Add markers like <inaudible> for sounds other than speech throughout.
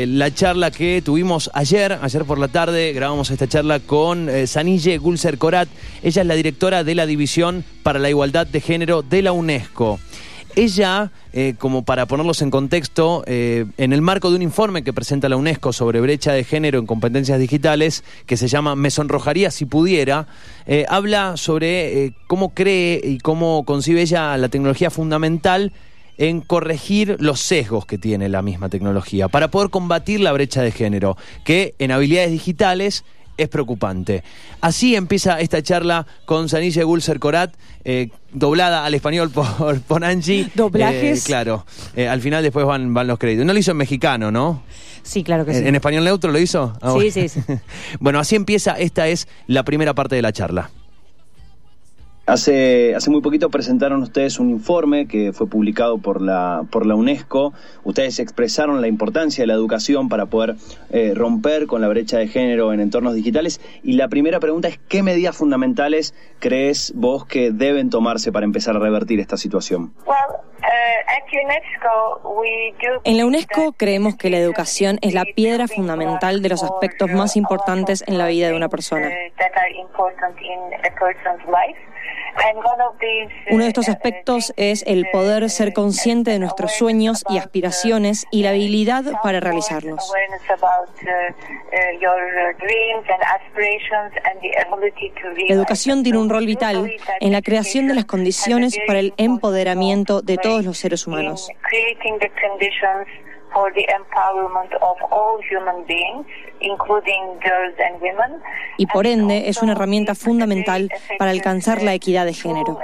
La charla que tuvimos ayer, ayer por la tarde, grabamos esta charla con eh, Sanille Gulser Corat. Ella es la directora de la División para la Igualdad de Género de la UNESCO. Ella, eh, como para ponerlos en contexto, eh, en el marco de un informe que presenta la UNESCO sobre brecha de género en competencias digitales, que se llama Me sonrojaría si pudiera, eh, habla sobre eh, cómo cree y cómo concibe ella la tecnología fundamental en corregir los sesgos que tiene la misma tecnología para poder combatir la brecha de género, que en habilidades digitales es preocupante. Así empieza esta charla con Sanille Gulser Corat, eh, doblada al español por, <laughs> por Angie. <laughs> Doblajes. Eh, claro, Eh, al final después van, van los créditos. No lo hizo en mexicano, ¿no? Sí, claro que sí. ¿En, en español neutro lo hizo? Ah, Sí, bueno. sí, sí. <laughs> bueno, así empieza, esta es la primera parte de la charla. Hace, hace muy poquito presentaron ustedes un informe que fue publicado por la, por la UNESCO. Ustedes expresaron la importancia de la educación para poder eh, romper con la brecha de género en entornos digitales. Y la primera pregunta es, ¿qué medidas fundamentales crees vos que deben tomarse para empezar a revertir esta situación? En la UNESCO creemos que la educación es la piedra fundamental de los aspectos más importantes en la vida de una persona. Uno de estos aspectos es el poder ser consciente de nuestros sueños y aspiraciones y la habilidad para realizarlos. La educación tiene un rol vital en la creación de las condiciones para el empoderamiento de todos los seres humanos. Y por ende es una herramienta fundamental para alcanzar la equidad de género.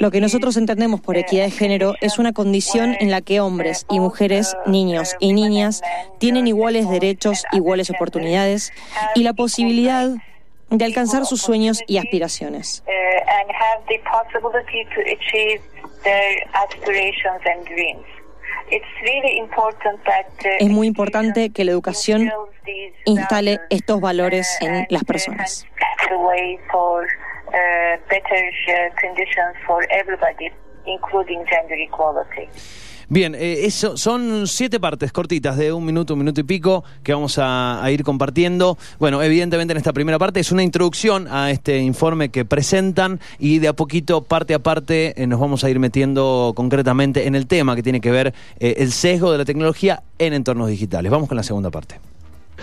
Lo que nosotros entendemos por equidad de género es una condición en la que hombres y mujeres, niños y niñas tienen iguales derechos, iguales oportunidades y la posibilidad de alcanzar sus sueños y aspiraciones. Es muy importante que la educación instale estos valores en las personas. Bien, eh, eso son siete partes cortitas de un minuto, un minuto y pico que vamos a, a ir compartiendo. Bueno, evidentemente en esta primera parte es una introducción a este informe que presentan y de a poquito, parte a parte, eh, nos vamos a ir metiendo concretamente en el tema que tiene que ver eh, el sesgo de la tecnología en entornos digitales. Vamos con la segunda parte.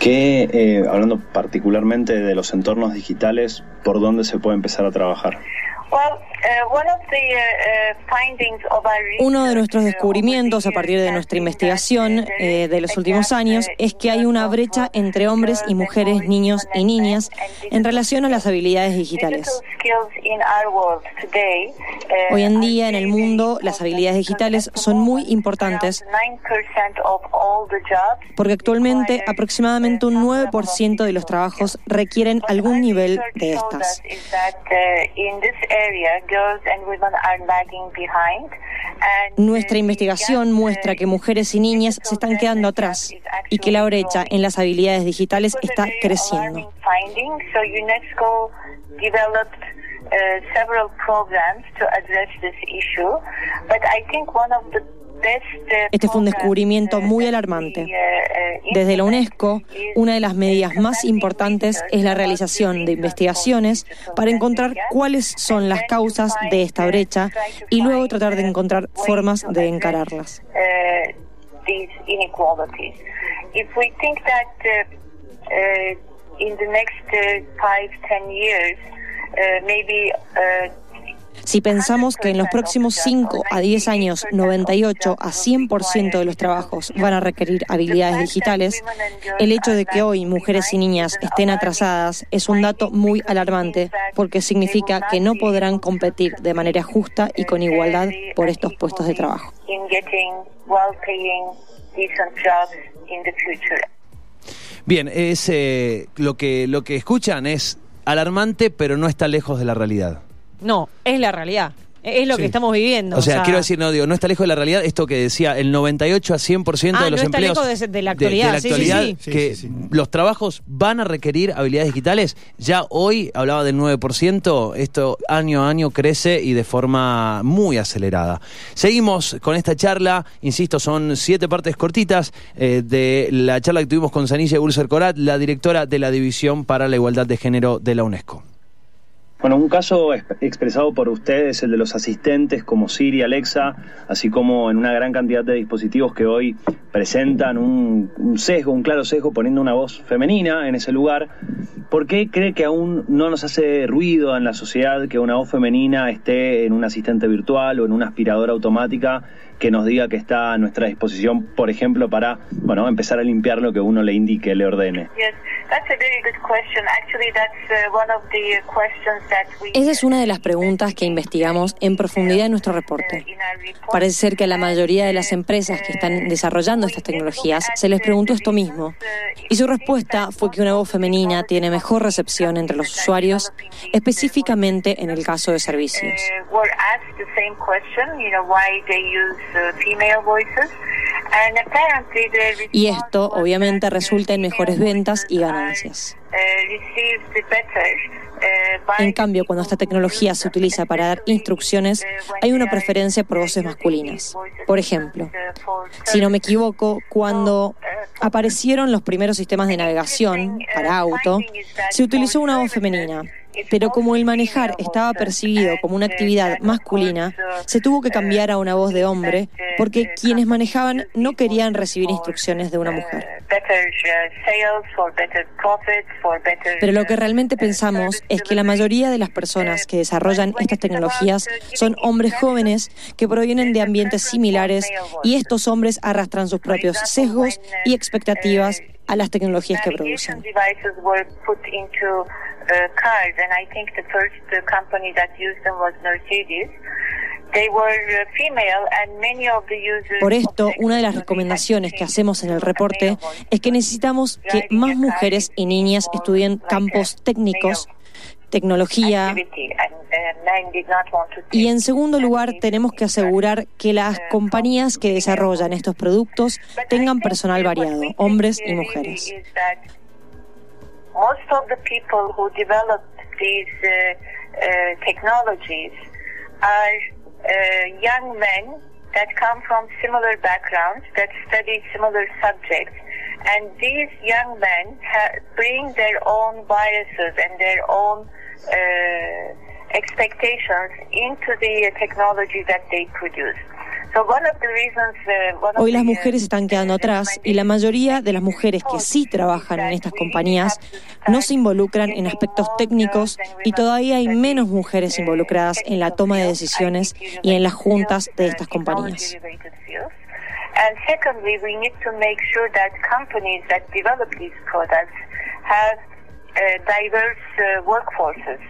Que, eh, hablando particularmente de los entornos digitales, ¿por dónde se puede empezar a trabajar? Uno de nuestros descubrimientos a partir de nuestra investigación eh, de los últimos años es que hay una brecha entre hombres y mujeres, niños y niñas en relación a las habilidades digitales. Hoy en día en el mundo las habilidades digitales son muy importantes porque actualmente aproximadamente un 9% de los trabajos requieren algún nivel de estas. Nuestra investigación muestra que mujeres y niñas se están quedando atrás y que la brecha en las habilidades digitales está creciendo. Este fue un descubrimiento muy alarmante. Desde la UNESCO, una de las medidas más importantes es la realización de investigaciones para encontrar cuáles son las causas de esta brecha y luego tratar de encontrar formas de encararlas. Si pensamos que en los próximos 5 a 10 años 98 a 100% de los trabajos van a requerir habilidades digitales, el hecho de que hoy mujeres y niñas estén atrasadas es un dato muy alarmante porque significa que no podrán competir de manera justa y con igualdad por estos puestos de trabajo. Bien, es eh, lo que lo que escuchan es alarmante, pero no está lejos de la realidad. No, es la realidad. Es lo que estamos viviendo. O sea, quiero decir, no digo, no está lejos de la realidad esto que decía, el 98 a 100% ah, de los no empleos está lejos de, la actualidad, que los trabajos van a requerir habilidades digitales. Ya hoy hablaba del 9%, esto año a año crece y de forma muy acelerada. Seguimos con esta charla, insisto, son siete partes cortitas eh, de la charla que tuvimos con Sanilla Gulser Corat, la directora de la División para la Igualdad de Género de la UNESCO. Bueno, un caso expresado por ustedes, el de los asistentes como Siri, Alexa, así como en una gran cantidad de dispositivos que hoy presentan un, sesgo, un claro sesgo, poniendo una voz femenina en ese lugar. ¿Por qué cree que aún no nos hace ruido en la sociedad que una voz femenina esté en un asistente virtual o en una aspiradora automática que nos diga que está a nuestra disposición, por ejemplo, para bueno, empezar a limpiar lo que uno le indique, le ordene? Esa es una de las preguntas que investigamos en profundidad en nuestro reporte. Parece ser que a la mayoría de las empresas que están desarrollando estas tecnologías se les preguntó esto mismo. Y su respuesta fue que una voz femenina tiene mejor recepción entre los usuarios, específicamente en el caso de servicios. Y esto obviamente resulta en mejores ventas y ganancias. En cambio, cuando esta tecnología se utiliza para dar instrucciones, hay una preferencia por voces masculinas. Por ejemplo, si no me equivoco, cuando aparecieron los primeros sistemas de navegación para auto, se utilizó una voz femenina. Pero como el manejar estaba percibido como una actividad masculina, se tuvo que cambiar a una voz de hombre porque quienes manejaban no querían recibir instrucciones de una mujer. Pero lo que realmente pensamos es que la mayoría de las personas que desarrollan estas tecnologías son hombres jóvenes que provienen de ambientes similares y estos hombres arrastran sus propios sesgos y expectativas a las tecnologías que producen. Por esto, una de las recomendaciones que hacemos en el reporte es que necesitamos que más mujeres y niñas estudien campos técnicos tecnología. Y en segundo lugar, tenemos que asegurar que las compañías que desarrollan estos productos tengan personal variado, hombres y mujeres. Uh, uh, uh, young men that come from similar backgrounds, that study similar subjects. And these young men bring their own biases and their own uh, expectations into the technology that they produce. Uh, Hoy las mujeres están quedando atrás y la mayoría de las mujeres que sí trabajan en estas compañías no se involucran en aspectos técnicos y todavía hay menos mujeres involucradas en la toma de decisiones y en las juntas de estas compañías. And secondly, we need to make sure that companies that develop these products have uh, diverse uh, workforces.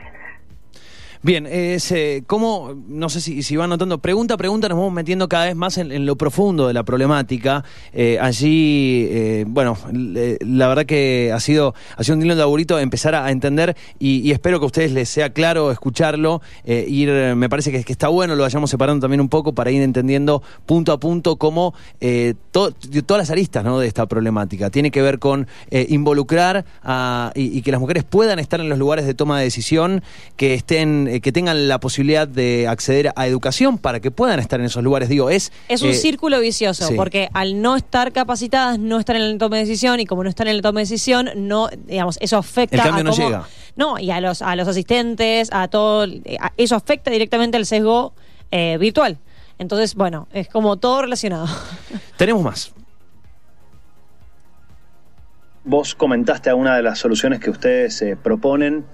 Bien, es, eh, ¿cómo, no sé si, si van notando, pregunta a pregunta nos vamos metiendo cada vez más en, lo profundo de la problemática. Eh, allí, eh, bueno, la verdad que ha sido, ha sido un lindo laburito empezar a, entender y, espero que a ustedes les sea claro escucharlo, ir, me parece que, que, está bueno, lo vayamos separando también un poco para ir entendiendo punto a punto cómo todas las aristas ¿no? de esta problemática. Tiene que ver con involucrar a, y que las mujeres puedan estar en los lugares de toma de decisión, que estén eh, que tengan la posibilidad de acceder a educación para que puedan estar en esos lugares. Digo, es. Es un eh, círculo vicioso, porque al no estar capacitadas, no estar en el toma de decisión, y como no están en el toma de decisión, no, digamos, eso afecta el cambio no llega. No, y a los, a los asistentes, a todo. eso afecta directamente al sesgo eh, virtual. Entonces, bueno, es como todo relacionado. <laughs> Tenemos más. Vos comentaste alguna de las soluciones que ustedes proponen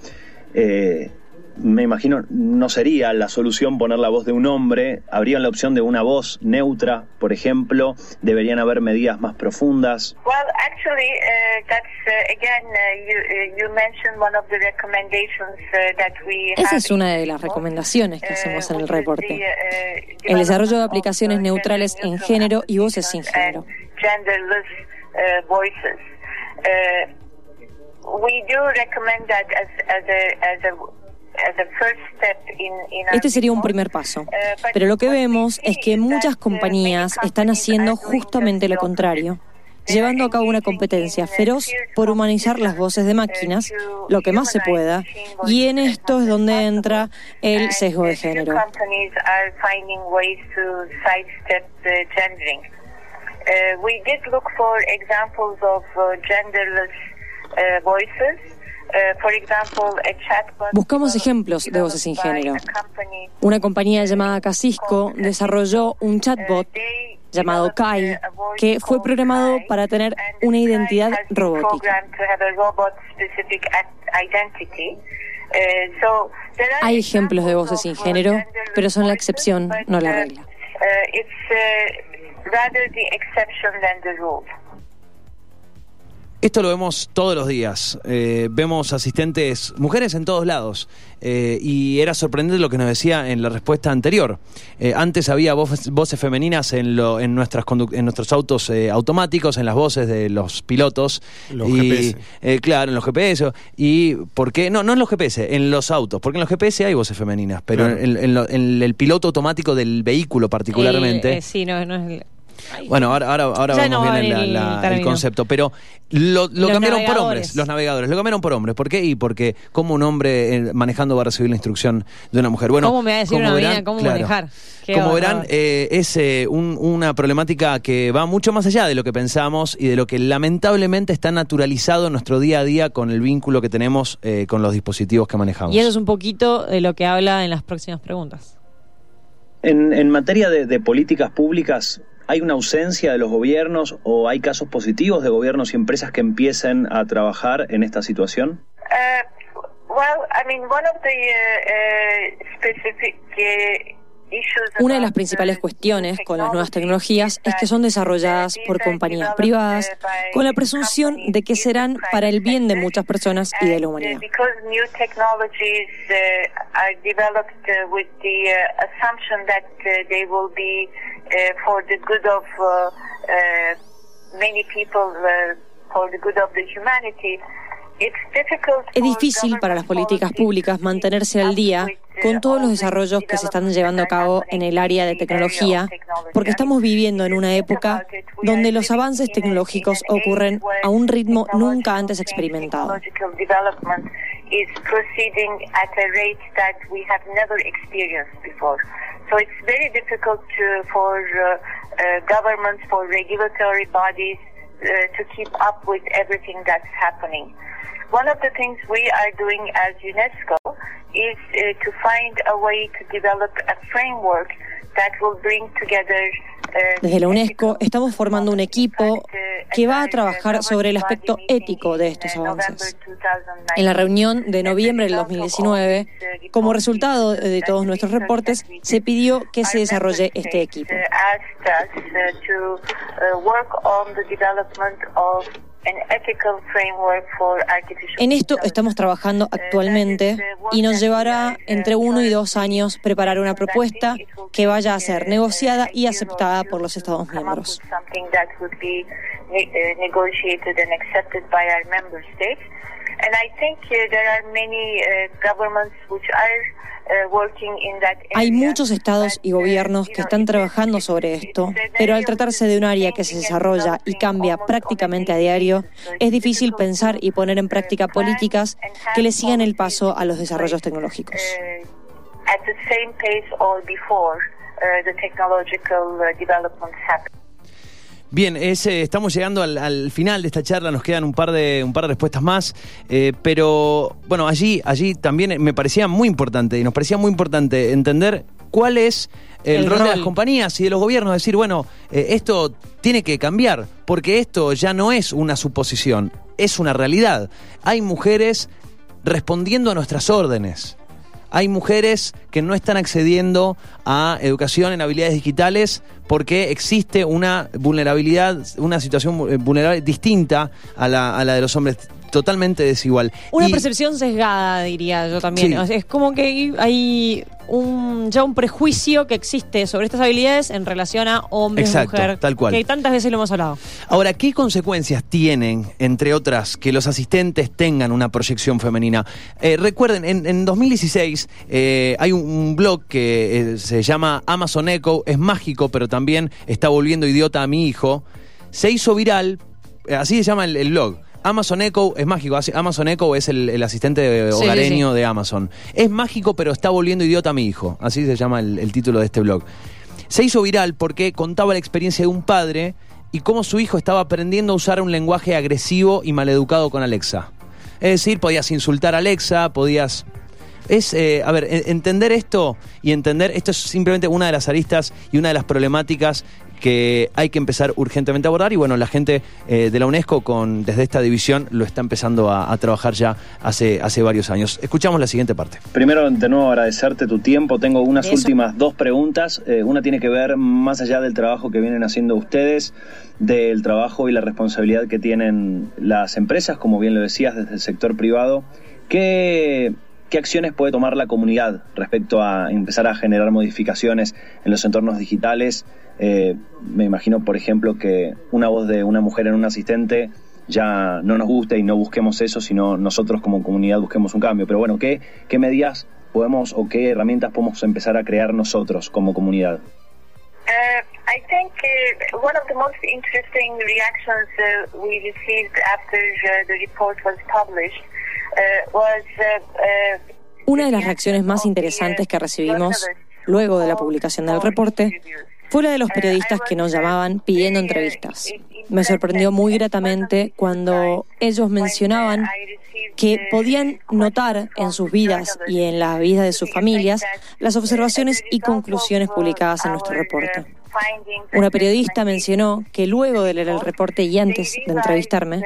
me imagino, no sería la solución poner la voz de un hombre. Habría la opción de una voz neutra, por ejemplo. Deberían haber medidas más profundas. Esa es una de las recomendaciones que hacemos en el reporte. Uh, el desarrollo de aplicaciones neutrales en género y voces sin género. Uh, we do recommend that as, as a Este sería un primer paso, pero lo que vemos es que muchas compañías están haciendo justamente lo contrario llevando a cabo una competencia feroz por humanizar las voces de máquinas, lo que más se pueda, y en esto es donde entra el sesgo de género. Buscamos ejemplos de voces sin género. Una compañía llamada Casisco desarrolló un chatbot llamado Kai, que fue programado para tener una identidad robótica. Hay ejemplos de voces sin género, pero son la excepción, no la regla. Esto lo vemos todos los días. Eh, vemos asistentes, mujeres en todos lados. Eh, y era sorprendente lo que nos decía en la respuesta anterior. Eh, antes había voces, femeninas en, lo, en, nuestras en nuestros autos automáticos, en las voces de los pilotos. Los GPS. claro, en los GPS. ¿Y por qué? No, no en los GPS, en los autos. Porque en los GPS hay voces femeninas, pero en, el piloto automático del vehículo particularmente. sí, no, no es bueno, ahora, ahora, ahora vamos bien el, el, concepto, pero lo, cambiaron por hombres, los navegadores, lo cambiaron por hombres. ¿Por qué? Y porque como un hombre eh, manejando va a recibir la instrucción de una mujer. Bueno, ¿Cómo me va a decir una verán, cómo manejar? como verán, eh, es eh, una problemática que va mucho más allá de lo que pensamos y de lo que lamentablemente está naturalizado en nuestro día a día con el vínculo que tenemos con los dispositivos que manejamos. Y eso es un poquito de lo que habla en las próximas preguntas. En, materia de políticas públicas, ¿Hay una ausencia de los gobiernos o hay casos positivos de gobiernos y empresas que empiecen a trabajar en esta situación? Uh, una de las principales cuestiones con las nuevas tecnologías es que son desarrolladas por compañías privadas con la presunción de que serán para el bien de muchas personas y de la humanidad. Es difícil para las políticas públicas mantenerse al día con todos los desarrollos que se están llevando a cabo en el área de tecnología, porque estamos viviendo en una época donde los avances tecnológicos ocurren a un ritmo nunca antes experimentado. Governments, for regulatory bodies to keep up with everything that's happening. One of the things we are doing as UNESCO is uh, to find a way to develop a framework that will bring together Desde la UNESCO estamos formando un equipo que va a trabajar sobre el aspecto ético de estos avances. En la reunión de noviembre del 2019, como resultado de todos nuestros reportes, se pidió que se desarrolle este equipo. En esto estamos trabajando actualmente y nos llevará entre uno y dos años preparar una propuesta que vaya a ser negociada y aceptada por los Estados miembros. Hay muchos estados y gobiernos que están trabajando sobre esto, pero al tratarse de un área que se desarrolla y cambia prácticamente a diario, es difícil pensar y poner en práctica políticas que le sigan el paso a los desarrollos tecnológicos. Bien, estamos llegando al, final de esta charla, nos quedan un par de, un par de respuestas más, eh, pero bueno, allí, allí también me parecía muy importante y nos parecía muy importante entender cuál es el, rol, de las compañías y de los gobiernos, decir, bueno, eh, esto tiene que cambiar, porque esto ya no es una suposición, es una realidad. Hay mujeres respondiendo a nuestras órdenes hay mujeres que no están accediendo a educación en habilidades digitales porque existe una vulnerabilidad, una situación eh, vulnerable distinta a la, a la de los hombres totalmente desigual. Una percepción sesgada, diría yo también. es como que hay un, ya un prejuicio que existe sobre estas habilidades en relación a hombres y mujer. Tal cual. Que tantas veces lo hemos hablado. Ahora, ¿qué consecuencias tienen, entre otras, que los asistentes tengan una proyección femenina? Eh, recuerden, en, 2016 eh, hay un, blog que eh, se llama Amazon Echo, es mágico, pero también está volviendo idiota a mi hijo. Se hizo viral, así se llama el blog Amazon Echo es mágico. Amazon Echo es el, asistente hogareño de Amazon. Es mágico, pero está volviendo idiota a mi hijo. Así se llama el, título de este blog. Se hizo viral porque contaba la experiencia de un padre y cómo su hijo estaba aprendiendo a usar un lenguaje agresivo y maleducado con Alexa. Es decir, podías insultar a Alexa, podías es, eh, a ver, entender esto y entender, esto es simplemente una de las aristas y una de las problemáticas que hay que empezar urgentemente a abordar y bueno, la gente eh, de la UNESCO con, desde esta división lo está empezando a, trabajar ya hace, hace varios años. Escuchamos la siguiente parte. Primero, de nuevo, agradecerte tu tiempo. Tengo unas últimas dos preguntas. Eh, una tiene que ver más allá del trabajo que vienen haciendo ustedes, del trabajo y la responsabilidad que tienen las empresas, como bien lo decías, desde el sector privado. ¿Qué ¿Qué acciones puede tomar la comunidad respecto a empezar a generar modificaciones en los entornos digitales? Eh, me imagino, por ejemplo, que una voz de una mujer en un asistente ya no nos guste y no busquemos eso, sino nosotros como comunidad busquemos un cambio. Pero bueno, ¿qué, qué medidas podemos o qué herramientas podemos empezar a crear nosotros como comunidad? Uh, I think uh, one of the most interesting reactions uh, we received after uh, the report was published una de las reacciones más interesantes que recibimos luego de la publicación del reporte fue la de los periodistas que nos llamaban pidiendo entrevistas. Me sorprendió muy gratamente cuando ellos mencionaban que podían notar en sus vidas y en las vidas de sus familias las observaciones y conclusiones publicadas en nuestro reporte. Una periodista mencionó que luego de leer el reporte y antes de entrevistarme,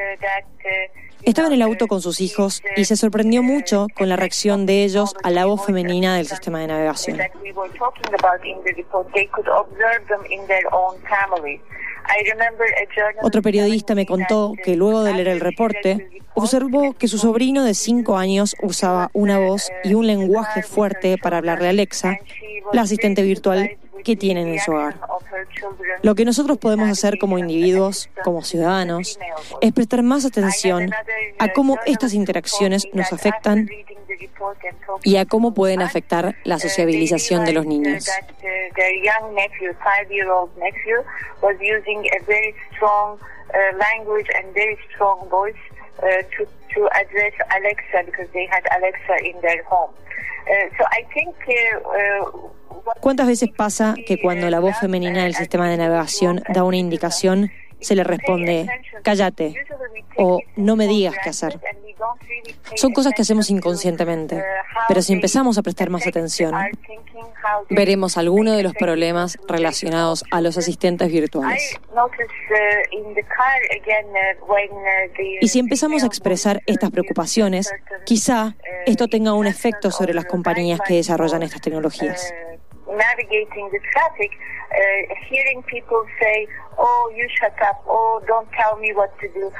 estaba en el auto con sus hijos y se sorprendió mucho con la reacción de ellos a la voz femenina del sistema de navegación. Otro periodista me contó que luego de leer el reporte, observó que su sobrino de 5 años usaba una voz y un lenguaje fuerte para hablarle a Alexa, la asistente virtual que tienen en su hogar. Lo que nosotros podemos hacer como individuos, como ciudadanos, es prestar más atención a cómo estas interacciones nos afectan y a cómo pueden afectar la sociabilización de los niños. ¿Cuántas veces pasa que cuando la voz femenina del sistema de navegación da una indicación, se le responde, cállate o no me digas qué hacer? Son cosas que hacemos inconscientemente, pero si empezamos a prestar más atención, veremos algunos de los problemas relacionados a los asistentes virtuales. Y si empezamos a expresar estas preocupaciones, quizá esto tenga un efecto sobre las compañías que desarrollan estas tecnologías navigating the traffic, uh, hearing people say, oh, you shut up, oh, don't tell me what to do.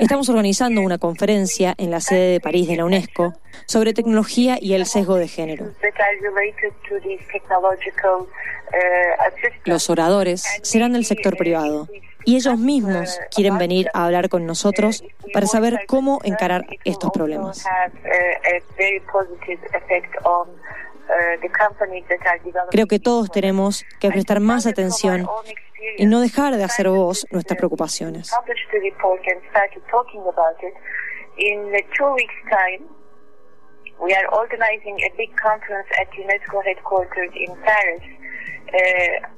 Estamos organizando una conferencia en la sede de París de la UNESCO sobre tecnología y el sesgo de género. Los oradores serán del sector privado y ellos mismos quieren venir a hablar con nosotros para saber cómo encarar estos problemas. Creo que todos tenemos que prestar más atención y no dejar de hacer voz nuestras preocupaciones. We are organizing a big conference at UNESCO headquarters in Paris. Uh,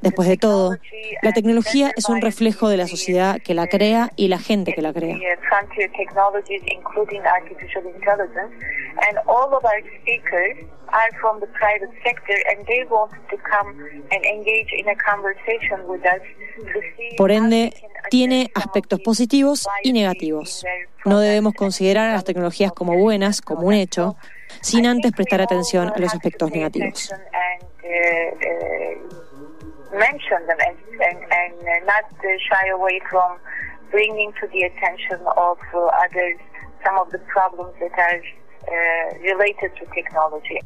Después de todo, la tecnología es un reflejo de la sociedad que la crea y la gente que la crea. Por ende, tiene aspectos positivos y negativos. No debemos considerar a las tecnologías como buenas, como un hecho, sin antes prestar atención a los aspectos negativos. some of the problems that are uh, related to technology.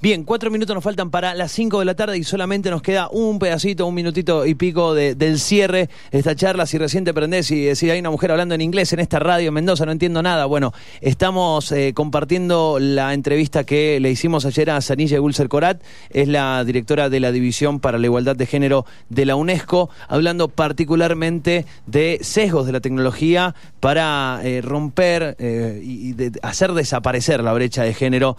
Bien, cuatro minutos nos faltan para las cinco de la tarde y solamente nos queda un pedacito, un minutito y pico de- del cierre de esta charla. Si recién te prendés y decís, hay una mujer hablando en inglés en esta radio en Mendoza, no entiendo nada. Bueno, estamos eh, compartiendo la entrevista que le hicimos ayer a Sanilla Gulser Corat, es la directora de la División para la Igualdad de Género de la UNESCO, hablando particularmente de sesgos de la tecnología para eh, romper eh, y hacer desaparecer la brecha de género.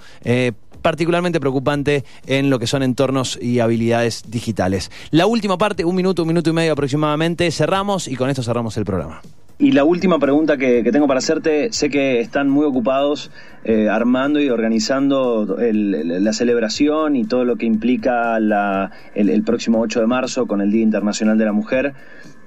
Particularmente preocupante en lo que son entornos y habilidades digitales. La última parte, un minuto, un minuto y medio aproximadamente, cerramos y con esto cerramos el programa. Y la última pregunta que, tengo para hacerte, sé que están muy ocupados eh, armando y organizando la celebración y todo lo que implica el, el próximo 8 de marzo con el Día Internacional de la Mujer.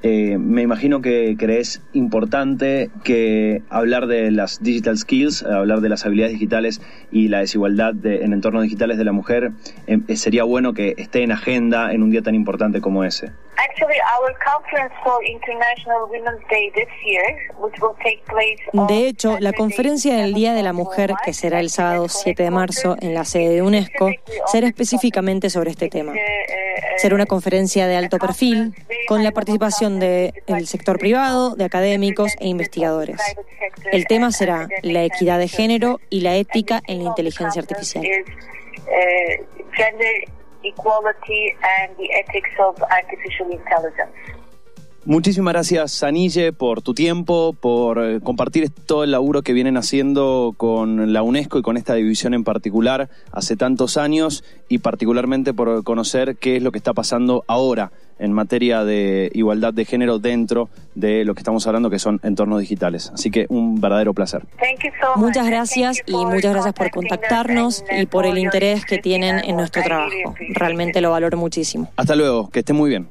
Eh, me imagino que crees importante que hablar de las digital skills, hablar de las habilidades digitales y la desigualdad de- en entornos digitales de la mujer, eh, sería bueno que esté en agenda en un día tan importante como ese. Actually, our conference for International Women's Day this year, which will take place on De hecho, la conferencia del Día de la Mujer, que será el sábado 7 de marzo en la sede de UNESCO, será específicamente sobre este tema. Será una conferencia de alto perfil, con la participación del sector privado, de académicos e investigadores. El tema será la equidad de género y la ética en la inteligencia artificial. Uh, gender equality and the ethics of artificial intelligence. Muchísimas gracias, Sanille, por tu tiempo, por eh, compartir todo el laburo que vienen haciendo con la UNESCO y con esta división en particular hace tantos años y particularmente por conocer qué es lo que está pasando ahora en materia de igualdad de género dentro de lo que estamos hablando que son entornos digitales. Así que un verdadero placer. Thank you so much. Muchas gracias y muchas gracias por contactarnos y por el interés que tienen en nuestro trabajo. Realmente lo valoro muchísimo. Hasta luego, que esté muy bien.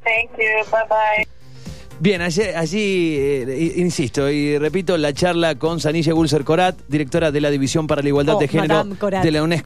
Bien, allí, allí, eh, insisto y repito, la charla con Sanille Gulser Corat, directora de la División para la Igualdad Oh, de Género de la UNESCO.